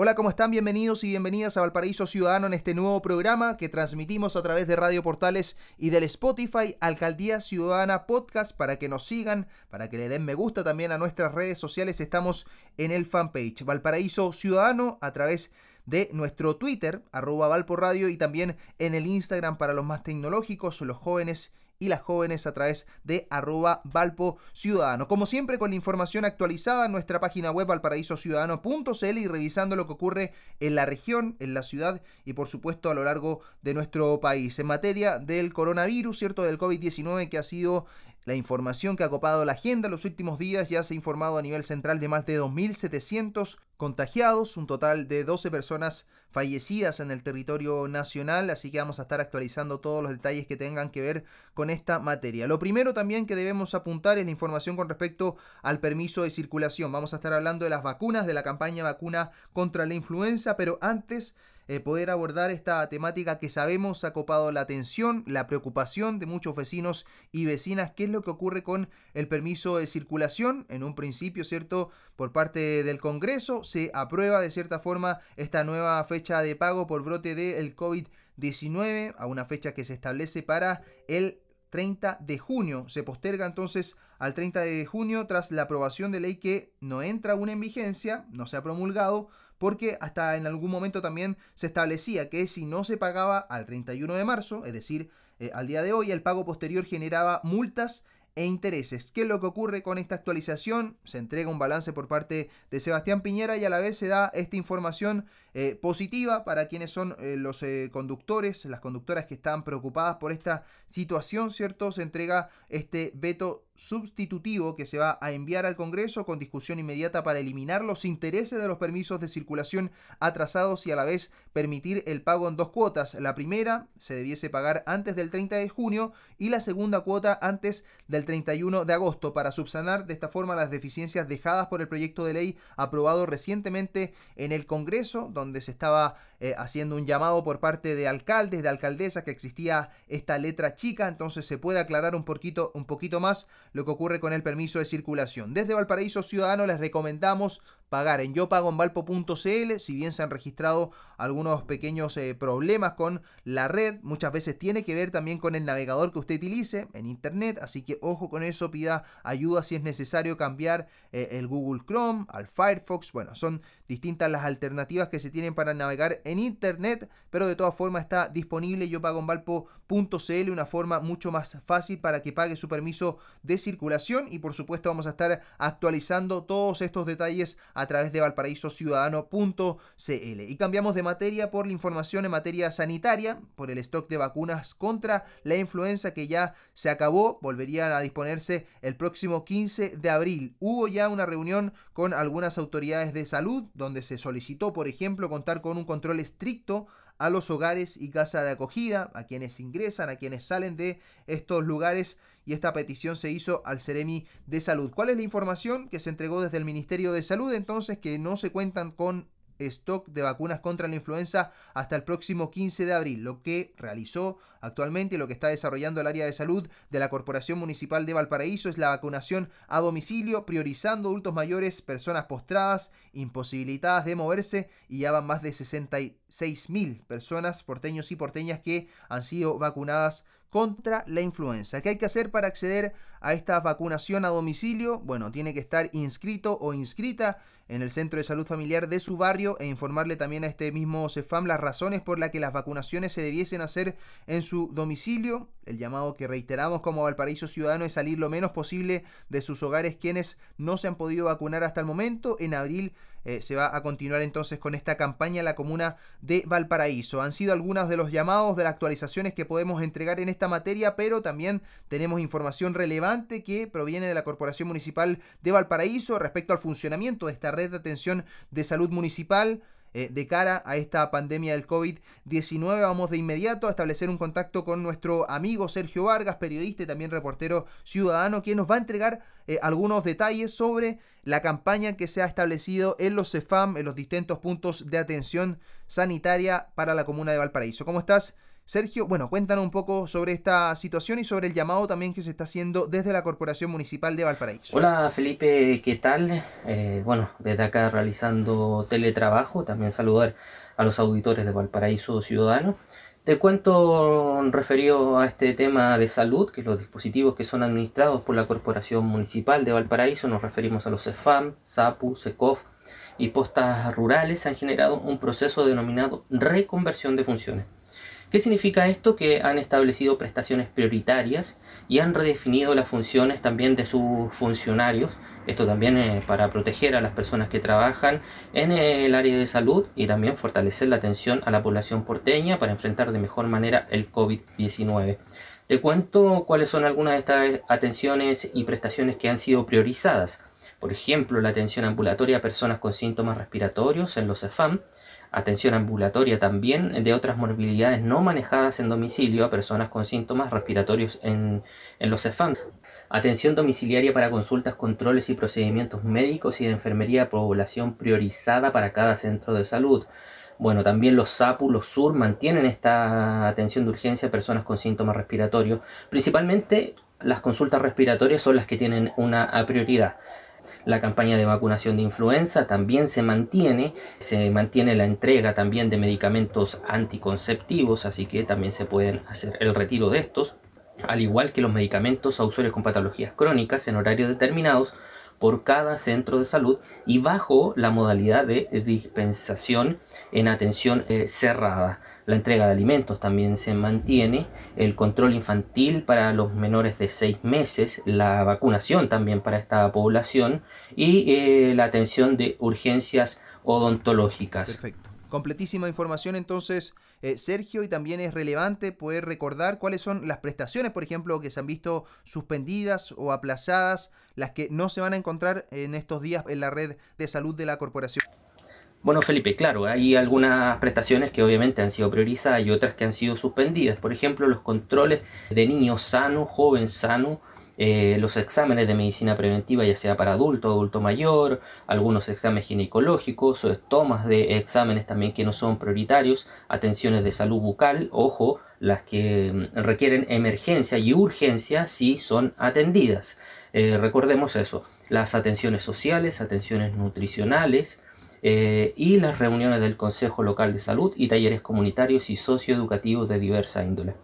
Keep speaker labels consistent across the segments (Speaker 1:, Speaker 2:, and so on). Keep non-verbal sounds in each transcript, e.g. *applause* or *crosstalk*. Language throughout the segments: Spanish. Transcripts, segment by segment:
Speaker 1: Hola, ¿cómo están? Bienvenidos y bienvenidas a Valparaíso Ciudadano en este nuevo programa que transmitimos a través de Radio Portales y del Spotify Alcaldía Ciudadana Podcast para que nos sigan, para que le den me gusta también a nuestras redes sociales. Estamos en el fanpage Valparaíso Ciudadano a través de nuestro Twitter, arroba Valporadio, y también en el Instagram para los más tecnológicos, los jóvenes y las jóvenes a través de arroba Valpo Ciudadano. Como siempre, con la información actualizada en nuestra página web valparaísociudadano.cl y revisando lo que ocurre en la región, en la ciudad y por supuesto a lo largo de nuestro país. En materia del coronavirus, ¿cierto? Del COVID-19 que ha sido la información que ha copado la agenda en los últimos días ya se ha informado a nivel central de más de 2.700 contagiados, un total de 12 personas fallecidas en el territorio nacional, así que vamos a estar actualizando todos los detalles que tengan que ver con esta materia. Lo primero también que debemos apuntar es la información con respecto al permiso de circulación. Vamos a estar hablando de las vacunas, de la campaña vacuna contra la influenza, pero antes eh, poder abordar esta temática que sabemos ha copado la atención, la preocupación de muchos vecinos y vecinas. ¿Qué es lo que ocurre con el permiso de circulación? En un principio, ¿cierto? Por parte del Congreso se aprueba de cierta forma esta nueva fecha de pago por brote del COVID-19 a una fecha que se establece para el 30 de junio. Se posterga entonces al 30 de junio tras la aprobación de ley que no entra aún en vigencia, no se ha promulgado, porque hasta en algún momento también se establecía que si no se pagaba al 31 de marzo, es decir, eh, al día de hoy, el pago posterior generaba multas e intereses. ¿Qué es lo que ocurre con esta actualización? Se entrega un balance por parte de Sebastián Piñera y a la vez se da esta información eh, positiva para quienes son eh, los conductores, las conductoras que están preocupadas por esta situación, ¿cierto? Se entrega este veto sustitutivo que se va a enviar al Congreso con discusión inmediata para eliminar los intereses de los permisos de circulación atrasados y a la vez permitir el pago en dos cuotas. La primera se debiese pagar antes del 30 de junio y la segunda cuota antes del 31 de agosto para subsanar de esta forma las deficiencias dejadas por el proyecto de ley aprobado recientemente en el Congreso, donde se estaba eh, haciendo un llamado por parte de alcaldes, de alcaldesas, que existía esta letra chica, entonces se puede aclarar un poquito, un poquito más lo que ocurre con el permiso de circulación. Desde Valparaíso Ciudadano les recomendamos pagar. En yopagonvalpo.cl, si bien se han registrado algunos pequeños eh, problemas con la red, muchas veces tiene que ver también con el navegador que usted utilice en internet, así que ojo con eso, pida ayuda si es necesario cambiar eh, el Google Chrome al Firefox, bueno, son distintas las alternativas que se tienen para navegar en internet, pero de todas formas está disponible yopagonvalpo.cl, una forma mucho más fácil para que pague su permiso de circulación. Y por supuesto vamos a estar actualizando todos estos detalles a través de valparaísociudadano.cl. Y cambiamos de materia por la información en materia sanitaria, por el stock de vacunas contra la influenza que ya se acabó, volverían a disponerse el próximo 15 de abril. Hubo ya una reunión con algunas autoridades de salud donde se solicitó, por ejemplo, contar con un control estricto a los hogares y casa de acogida, a quienes ingresan, a quienes salen de estos lugares y esta petición se hizo al Ceremi de Salud. ¿Cuál es la información que se entregó desde el Ministerio de Salud? Entonces que no se cuentan con stock de vacunas contra la influenza hasta el próximo 15 de abril, lo que realizó actualmente y lo que está desarrollando el área de salud de la Corporación Municipal de Valparaíso es la vacunación a domicilio, priorizando adultos mayores, personas postradas, imposibilitadas de moverse y ya van más de 66 mil personas, porteños y porteñas que han sido vacunadas contra la influenza. ¿Qué hay que hacer para acceder a esta vacunación a domicilio? Bueno, tiene que estar inscrito o inscrita en el centro de salud familiar de su barrio e informarle también a este mismo CEFAM las razones por las que las vacunaciones se debiesen hacer en su domicilio. El llamado que reiteramos como Valparaíso Ciudadano es salir lo menos posible de sus hogares quienes no se han podido vacunar hasta el momento. En abril eh, se va a continuar entonces con esta campaña en la comuna de Valparaíso. Han sido algunos de los llamados de las actualizaciones que podemos entregar en esta materia, pero también tenemos información relevante que proviene de la Corporación Municipal de Valparaíso respecto al funcionamiento de esta red de atención de salud municipal. Eh, de cara a esta pandemia del COVID-19. Vamos de inmediato a establecer un contacto con nuestro amigo Sergio Vargas, periodista y también reportero ciudadano, quien nos va a entregar eh, algunos detalles sobre la campaña que se ha establecido en los CEFAM, en los distintos puntos de atención sanitaria para la comuna de Valparaíso. ¿Cómo estás? Sergio, bueno, cuéntanos un poco sobre esta situación y sobre el llamado también que se está haciendo desde la Corporación Municipal de Valparaíso.
Speaker 2: Hola Felipe, ¿qué tal? Eh, bueno, desde acá realizando teletrabajo, también saludar a los auditores de Valparaíso Ciudadano. Te cuento referido a este tema de salud, que los dispositivos que son administrados por la Corporación Municipal de Valparaíso, nos referimos a los CEFAM, SAPU, SECOF y postas rurales, han generado un proceso denominado reconversión de funciones ¿Qué significa esto? Que han establecido prestaciones prioritarias y han redefinido las funciones también de sus funcionarios. Esto también es para proteger a las personas que trabajan en el área de salud y también fortalecer la atención a la población porteña para enfrentar de mejor manera el COVID-19. Te cuento cuáles son algunas de estas atenciones y prestaciones que han sido priorizadas. Por ejemplo, la atención ambulatoria a personas con síntomas respiratorios en los EFAM, Atención ambulatoria también de otras morbilidades no manejadas en domicilio a personas con síntomas respiratorios en, los CEFAM. Atención domiciliaria para consultas, controles y procedimientos médicos y de enfermería de población priorizada para cada centro de salud. Bueno, también los SAPU, los SUR mantienen esta atención de urgencia a personas con síntomas respiratorios. Principalmente las consultas respiratorias son las que tienen una prioridad. La campaña de vacunación de influenza también se mantiene, se mantiene la entrega también de medicamentos anticonceptivos, así que también se pueden hacer el retiro de estos, al igual que los medicamentos a usuarios con patologías crónicas en horarios determinados por cada centro de salud y bajo la modalidad de dispensación en atención eh, cerrada. La entrega de alimentos también se mantiene, el control infantil para los menores de 6 meses, la vacunación también para esta población y eh, la atención de urgencias odontológicas.
Speaker 1: Perfecto. Completísima información entonces, eh, Sergio, y también es relevante poder recordar cuáles son las prestaciones, por ejemplo, que se han visto suspendidas o aplazadas, las que no se van a encontrar en estos días en la red de salud de la corporación.
Speaker 2: Bueno, Felipe, claro, hay algunas prestaciones que obviamente han sido priorizadas y otras que han sido suspendidas. Por ejemplo, los controles de niño sano, joven sano, eh, los exámenes de medicina preventiva, ya sea para adulto, adulto mayor, algunos exámenes ginecológicos, o tomas de exámenes también que no son prioritarios, atenciones de salud bucal, ojo, las que mm, requieren emergencia y urgencia si son atendidas. Eh, recordemos eso, las atenciones sociales, atenciones nutricionales, eh, y las reuniones del Consejo Local de Salud y talleres comunitarios y socioeducativos de diversa índole.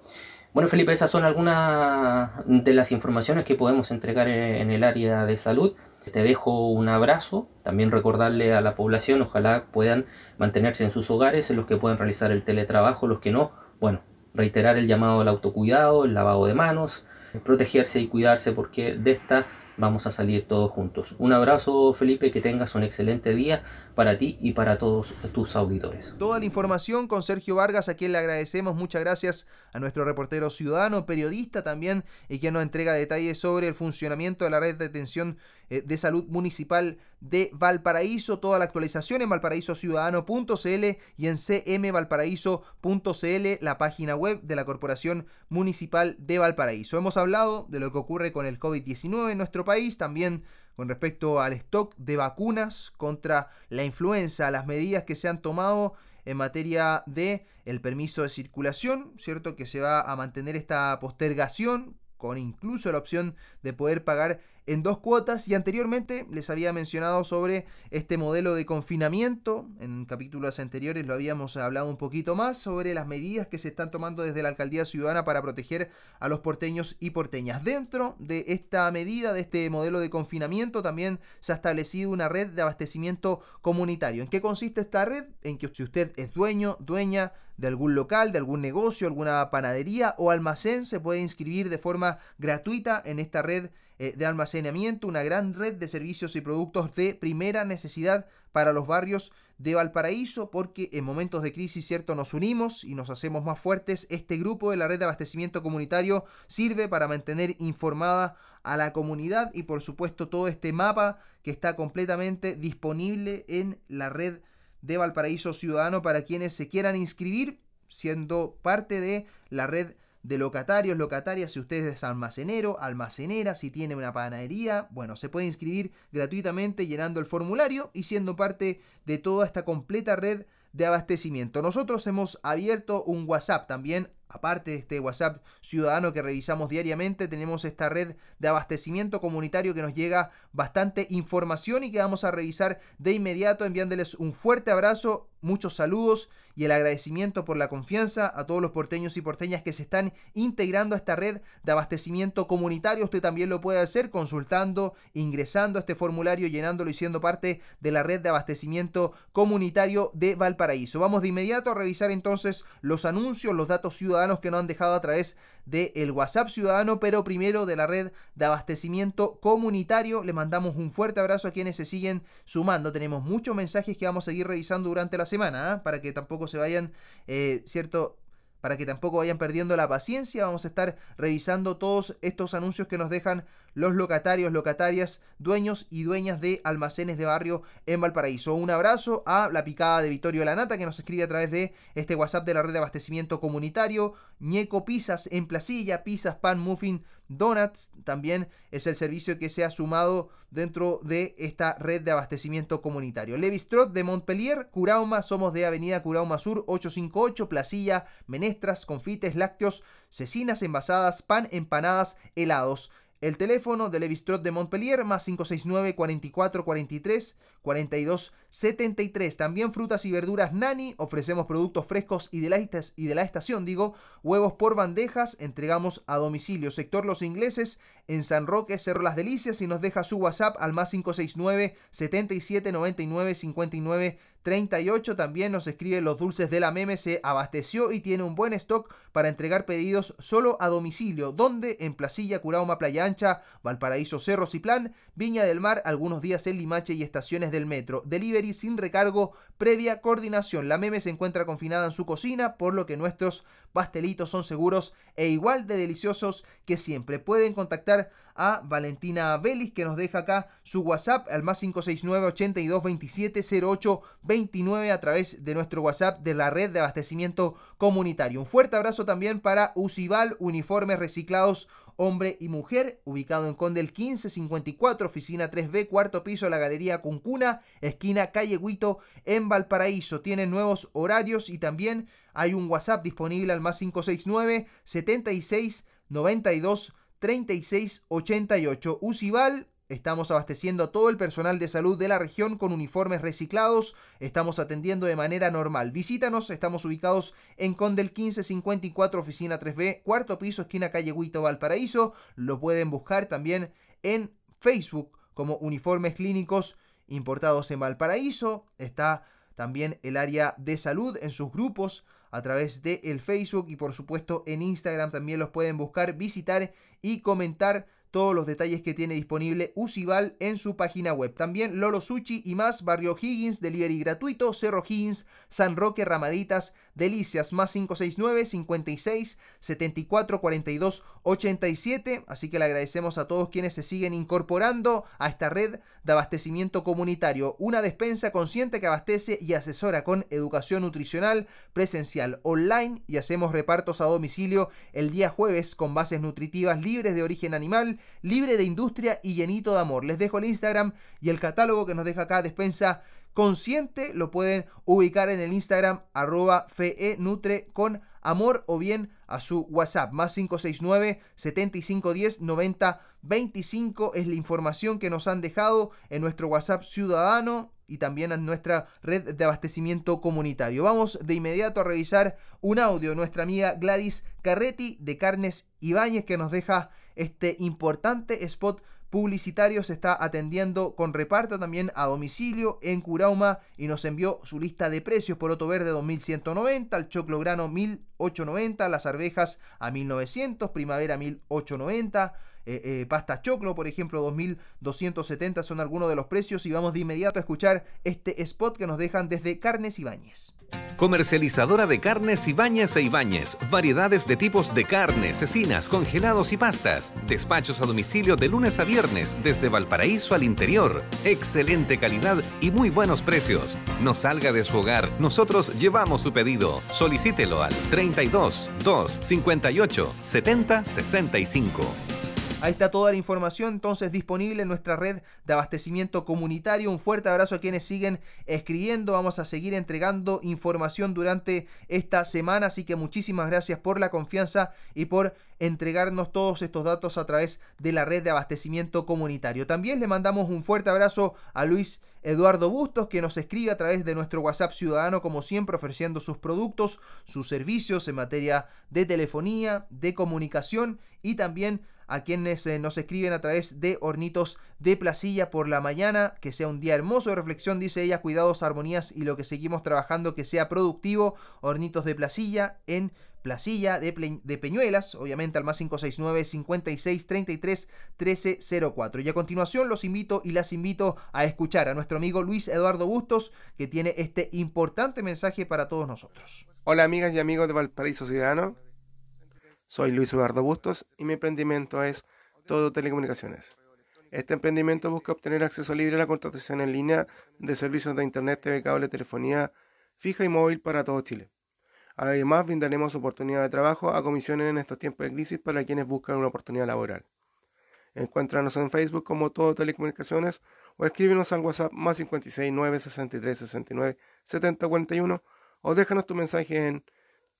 Speaker 2: Bueno, Felipe, esas son algunas de las informaciones que podemos entregar en el área de salud. Te dejo un abrazo, también recordarle a la población, ojalá puedan mantenerse en sus hogares, en los que puedan realizar el teletrabajo, los que no, bueno, reiterar el llamado al autocuidado, el lavado de manos, protegerse y cuidarse porque de esta vamos a salir todos juntos. Un abrazo Felipe, que tengas un excelente día para ti y para todos tus auditores.
Speaker 1: Toda la información con Sergio Vargas, a quien le agradecemos. Muchas gracias a nuestro reportero ciudadano, periodista también, y quien nos entrega detalles sobre el funcionamiento de la red de atención eh, de salud municipal de Valparaíso. Toda la actualización en valparaísociudadano.cl y en cmvalparaíso.cl, la página web de la Corporación Municipal de Valparaíso. Hemos hablado de lo que ocurre con el COVID-19 en nuestro país, también con respecto al stock de vacunas contra la influenza, las medidas que se han tomado en materia de el permiso de circulación, ¿cierto? Que se va a mantener esta postergación con incluso la opción de poder pagar en dos cuotas y anteriormente les había mencionado sobre este modelo de confinamiento. En capítulos anteriores lo habíamos hablado un poquito más sobre las medidas que se están tomando desde la alcaldía ciudadana para proteger a los porteños y porteñas. Dentro de esta medida, de este modelo de confinamiento, también se ha establecido una red de abastecimiento comunitario. ¿En qué consiste esta red? En que si usted es dueño, dueña de algún local, de algún negocio, alguna panadería o almacén, se puede inscribir de forma gratuita en esta red eh, de almacenamiento, una gran red de servicios y productos de primera necesidad para los barrios de Valparaíso, porque en momentos de crisis, cierto, nos unimos y nos hacemos más fuertes. Este grupo de la red de abastecimiento comunitario sirve para mantener informada a la comunidad y por supuesto todo este mapa que está completamente disponible en la red de Valparaíso Ciudadano para quienes se quieran inscribir siendo parte de la red de locatarios, locatarias, si usted es almacenero, almacenera, si tiene una panadería, bueno, se puede inscribir gratuitamente llenando el formulario y siendo parte de toda esta completa red de abastecimiento. Nosotros hemos abierto un WhatsApp también aparte de este WhatsApp ciudadano que revisamos diariamente, tenemos esta red de abastecimiento comunitario que nos llega bastante información y que vamos a revisar de inmediato enviándoles un fuerte abrazo muchos saludos y el agradecimiento por la confianza a todos los porteños y porteñas que se están integrando a esta red de abastecimiento comunitario. Usted también lo puede hacer consultando, ingresando a este formulario, llenándolo y siendo parte de la red de abastecimiento comunitario de Valparaíso. Vamos de inmediato a revisar entonces los anuncios, los datos ciudadanos que nos han dejado a través del WhatsApp ciudadano, pero primero de la red de abastecimiento comunitario. Le mandamos un fuerte abrazo a quienes se siguen sumando. Tenemos muchos mensajes que vamos a seguir revisando durante la semana, ¿ah? para que tampoco se vayan, eh, ¿cierto? Para que tampoco vayan perdiendo la paciencia, vamos a estar revisando todos estos anuncios que nos dejan los locatarios, locatarias, dueños y dueñas de almacenes de barrio en Valparaíso. Un abrazo a la picada de Vittorio Lanata que nos escribe a través de este WhatsApp de la red de abastecimiento comunitario. Ñeco Pizzas en Placilla, pizzas, pan, muffin, donuts. También es el servicio que se ha sumado dentro de esta red de abastecimiento comunitario. Levistrot de Montpellier, Curauma, somos de Avenida Curauma Sur 858, Placilla, menestras, confites, lácteos, cecinas envasadas, pan, empanadas, helados. El teléfono de Levistrot de Montpellier más 569 44 43 42 73. También frutas y verduras Nani. Ofrecemos productos frescos y de, la estación, digo. Huevos por bandejas. Entregamos a domicilio. Sector Los Ingleses en San Roque, Cerro Las Delicias. Y nos deja su WhatsApp al más 569 77 99 59 38 también nos escribe los dulces de la meme se abasteció y tiene un buen stock para entregar pedidos solo a domicilio, donde en Placilla, Curauma, Playa Ancha, Valparaíso, Cerros y Plan, Viña del Mar, algunos días en Limache y estaciones del metro. Delivery sin recargo, previa coordinación. La meme se encuentra confinada en su cocina, por lo que nuestros pastelitos son seguros e igual de deliciosos que siempre. Pueden contactar a Valentina Vélez que nos deja acá su WhatsApp al más 569 82 27 08 29 a través de nuestro WhatsApp de la red de abastecimiento comunitario. Un fuerte abrazo también para Ucival Uniformes Reciclados hombre y mujer, ubicado en Condel 1554, oficina 3B, cuarto piso, la Galería Cuncuna, esquina Calle Huito, en Valparaíso. Tienen nuevos horarios y también hay un WhatsApp disponible al más 569 76 92 3688. Ucival, estamos abasteciendo a todo el personal de salud de la región con uniformes reciclados, estamos atendiendo de manera normal. Visítanos, estamos ubicados en Condel 1554, oficina 3B, cuarto piso, esquina calle Huito, Valparaíso. Lo pueden buscar también en Facebook como uniformes clínicos importados en Valparaíso. Está también el área de salud en sus grupos a través de el Facebook y por supuesto en Instagram también los pueden buscar, visitar y comentar todos los detalles que tiene disponible Usival en su página web. También Lolo Sushi y más, Barrio Higgins, delivery gratuito, Cerro Higgins, San Roque, Ramaditas, Delicias, más 569 56 74 42 87. Así que le agradecemos a todos quienes se siguen incorporando a esta red de abastecimiento comunitario. Una despensa consciente que abastece y asesora con educación nutricional presencial online y hacemos repartos a domicilio el día jueves con bases nutritivas libres de origen animal libre de industria y llenito de amor. Les dejo el Instagram y el catálogo que nos deja acá Despensa Consciente. Lo pueden ubicar en el Instagram arroba nutre con amor o bien a su WhatsApp más 569 7510 90 25 es la información que nos han dejado en nuestro WhatsApp ciudadano y también en nuestra red de abastecimiento comunitario. Vamos de inmediato a revisar un audio nuestra amiga Gladys Carretti de Carnes Ibáñez que nos deja este importante spot publicitario se está atendiendo con reparto también a domicilio en Curauma y nos envió su lista de precios. Por Otto Verde 2190, el choclo grano 1890, las arvejas a 1900, primavera 1890 eh, eh, pasta choclo, por ejemplo, 2.270 son algunos de los precios y vamos de inmediato a escuchar este spot que nos dejan desde Carnes Ibáñez.
Speaker 3: Comercializadora de carnes Ibáñez e Ibáñez. Variedades de tipos de carnes, cecinas, congelados y pastas. Despachos a domicilio de lunes a viernes desde Valparaíso al interior. Excelente calidad y muy buenos precios. No salga de su hogar, nosotros llevamos su pedido. Solicítelo al 32 2 58 70 65.
Speaker 1: Ahí está toda la información entonces disponible en nuestra red de abastecimiento comunitario. Un fuerte abrazo a quienes siguen escribiendo. Vamos a seguir entregando información durante esta semana. Así que muchísimas gracias por la confianza y por entregarnos todos estos datos a través de la red de abastecimiento comunitario. También le mandamos un fuerte abrazo a Luis Eduardo Bustos que nos escribe a través de nuestro WhatsApp ciudadano como siempre ofreciendo sus productos, sus servicios en materia de telefonía, de comunicación y también a quienes eh, nos escriben a través de Hornitos de Placilla por la mañana. Que sea un día hermoso de reflexión, dice ella. Cuidados, armonías y lo que seguimos trabajando, que sea productivo. Hornitos de Placilla en Placilla de, Peñuelas, obviamente al más 569 56 33 1304. Y a continuación los invito y las invito a escuchar a nuestro amigo Luis Eduardo Bustos, que tiene este importante mensaje para todos nosotros.
Speaker 4: Hola amigas y amigos de Valparaíso Ciudadano. Soy Luis Eduardo Bustos y mi emprendimiento es Todo Telecomunicaciones. Este emprendimiento busca obtener acceso libre a la contratación en línea de servicios de Internet, cable, telefonía fija y móvil para todo Chile. Además, brindaremos oportunidad de trabajo a comisiones en estos tiempos de crisis para quienes buscan una oportunidad laboral. Encuéntranos en Facebook como Todo Telecomunicaciones o escríbenos al WhatsApp más 56 963 69 70 41 o déjanos tu mensaje en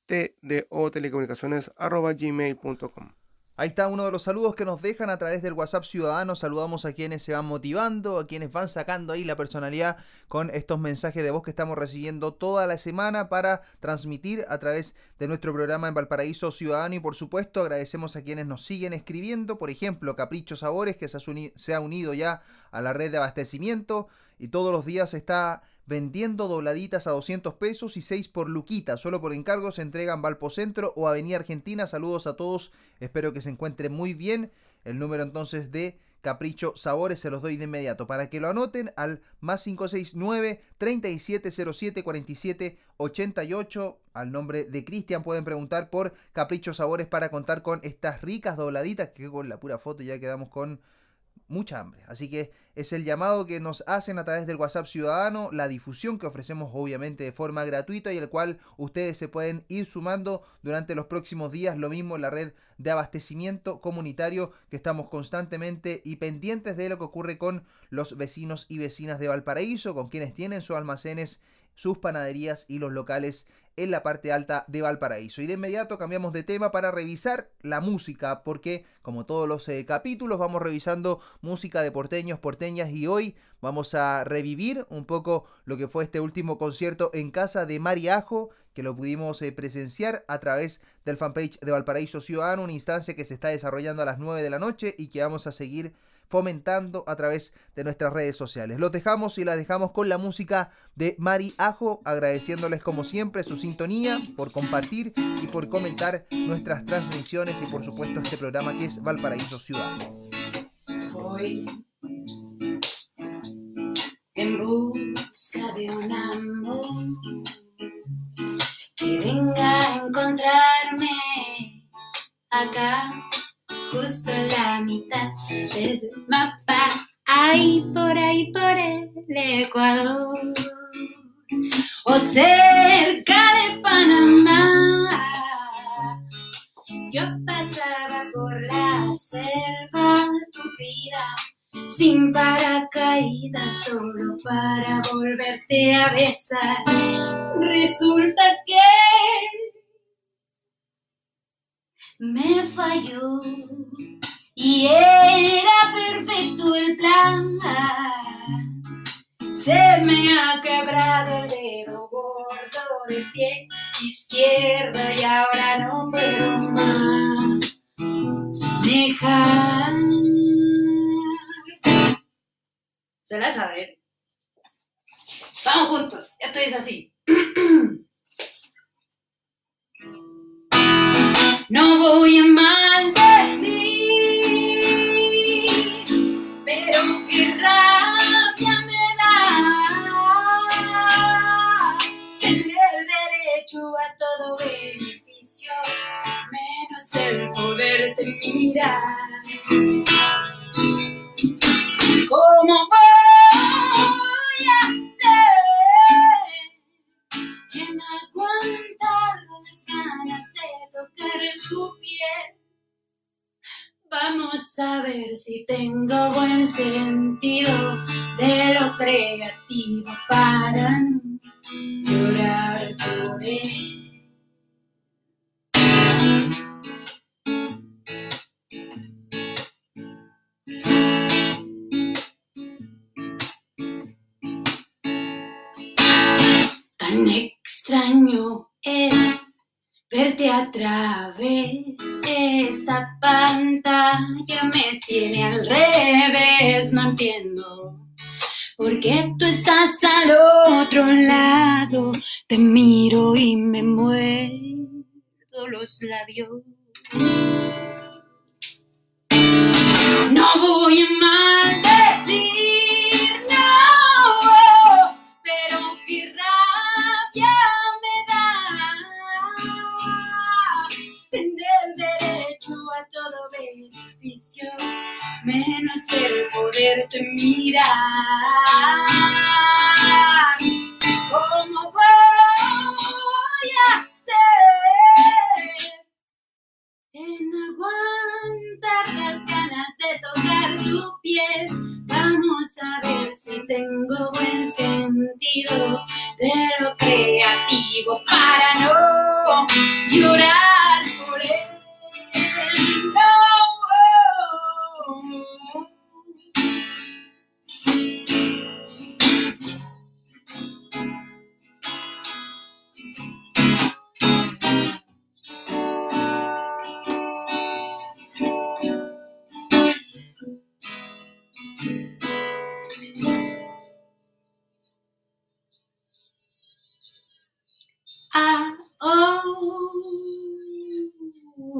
Speaker 4: tdotelecomunicaciones.gmail.com.
Speaker 1: Ahí está uno de los saludos que nos dejan a través del WhatsApp Ciudadano. Saludamos a quienes se van motivando, a quienes van sacando ahí la personalidad con estos mensajes de voz que estamos recibiendo toda la semana para transmitir a través de nuestro programa en Valparaíso Ciudadano. Y por supuesto agradecemos a quienes nos siguen escribiendo. Por ejemplo, Capricho Sabores, que se ha unido ya a la red de abastecimiento y todos los días está vendiendo dobladitas a 200 pesos y 6 por Luquita. Solo por encargo se entregan Valpo Centro o Avenida Argentina. Saludos a todos. Espero que se encuentren muy bien. El número entonces de Capricho Sabores se los doy de inmediato para que lo anoten al más 569 3707 47 88 al nombre de Cristian pueden preguntar por Capricho Sabores para contar con estas ricas dobladitas que con la pura foto ya quedamos con mucha hambre. Así que es el llamado que nos hacen a través del WhatsApp Ciudadano, la difusión que ofrecemos obviamente de forma gratuita y el cual ustedes se pueden ir sumando durante los próximos días. Lo mismo en la red de abastecimiento comunitario que estamos constantemente y pendientes de lo que ocurre con los vecinos y vecinas de Valparaíso, con quienes tienen sus almacenes sus panaderías y los locales en la parte alta de Valparaíso. Y de inmediato cambiamos de tema para revisar la música, porque como todos los eh, capítulos vamos revisando música de porteños, porteñas y hoy vamos a revivir un poco lo que fue este último concierto en casa de Mariajo, que lo pudimos eh, presenciar a través del fanpage de Valparaíso Ciudadano, una instancia que se está desarrollando a las 9 de la noche y que vamos a seguir fomentando a través de nuestras redes sociales. Los dejamos y las dejamos con la música de Mari Ajo, agradeciéndoles como siempre su sintonía, por compartir y por comentar nuestras transmisiones y por supuesto este programa que es Valparaíso Ciudad.
Speaker 5: Hoy, en busca de un amor que venga a encontrarme acá justo la mitad del mapa, ahí por ahí por el Ecuador, o cerca de Panamá. Yo pasaba por la selva tupida, sin paracaídas, solo para volverte a besar. Resulta que me falló y era perfecto el plan. Se me ha quebrado el dedo gordo del pie izquierdo y ahora no puedo más dejar. Se la saber. Vamos juntos, esto es así. *clears throat* No voy a maldecir, pero qué rabia me da tener derecho a todo beneficio, menos el poderte mirar. Si tengo buen sentido de lo creativo para no verte a través de esta pantalla me tiene al revés, no entiendo. Porque tú estás al otro lado, te miro y me muerdo los labios. No voy a maldecir, el poderte mirar.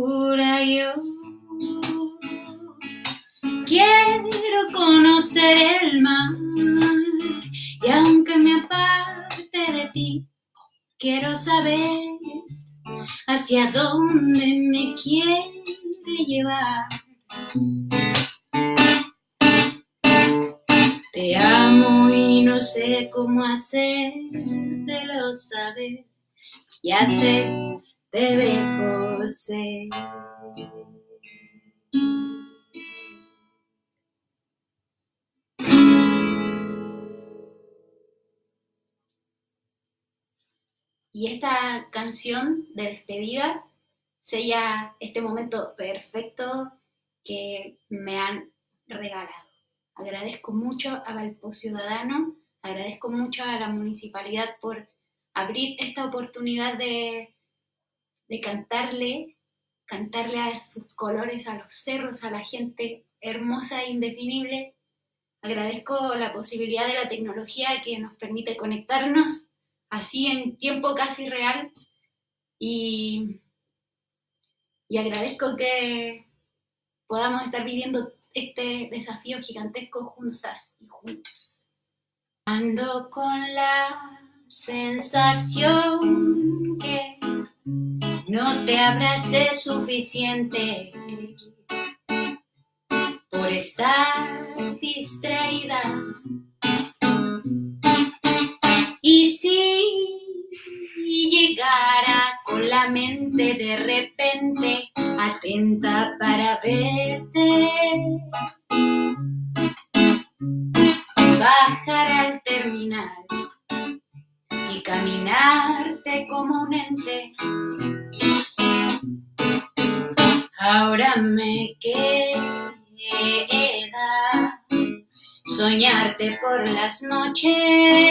Speaker 5: Ahora yo quiero conocer el mar y aunque me aparte de ti, quiero saber hacia dónde me quiere llevar. Te amo y no sé cómo hacértelo saber. Ya sé, dejo ser. Y esta canción de despedida sella este momento perfecto que me han regalado. Agradezco mucho a Valpo Ciudadano, agradezco mucho a la municipalidad por abrir esta oportunidad de, cantarle, cantarle a sus colores, a los cerros, a la gente hermosa e indefinible. Agradezco la posibilidad de la tecnología que nos permite conectarnos así en tiempo casi real y, y agradezco que podamos estar viviendo este desafío gigantesco juntas y juntos. Ando con la sensación que no te abrace suficiente por estar distraída. Y si llegara con la mente de repente atenta para verte, noches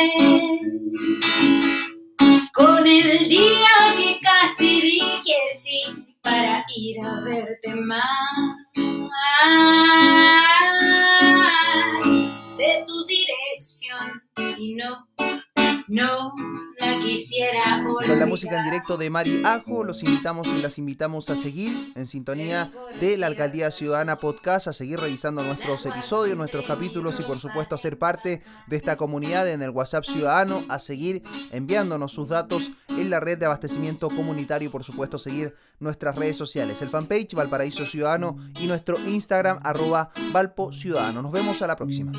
Speaker 5: quisiera olvidar.
Speaker 1: Con la música en directo de Mari Ajo, los invitamos y las invitamos a seguir en sintonía de la Alcaldía Ciudadana Podcast, a seguir revisando nuestros episodios, nuestros capítulos y por supuesto a ser parte de esta comunidad en el WhatsApp Ciudadano, a seguir enviándonos sus datos en la red de abastecimiento comunitario y por supuesto seguir nuestras redes sociales, el fanpage Valparaíso Ciudadano y nuestro Instagram arroba Valpo Ciudadano. Nos vemos a la próxima.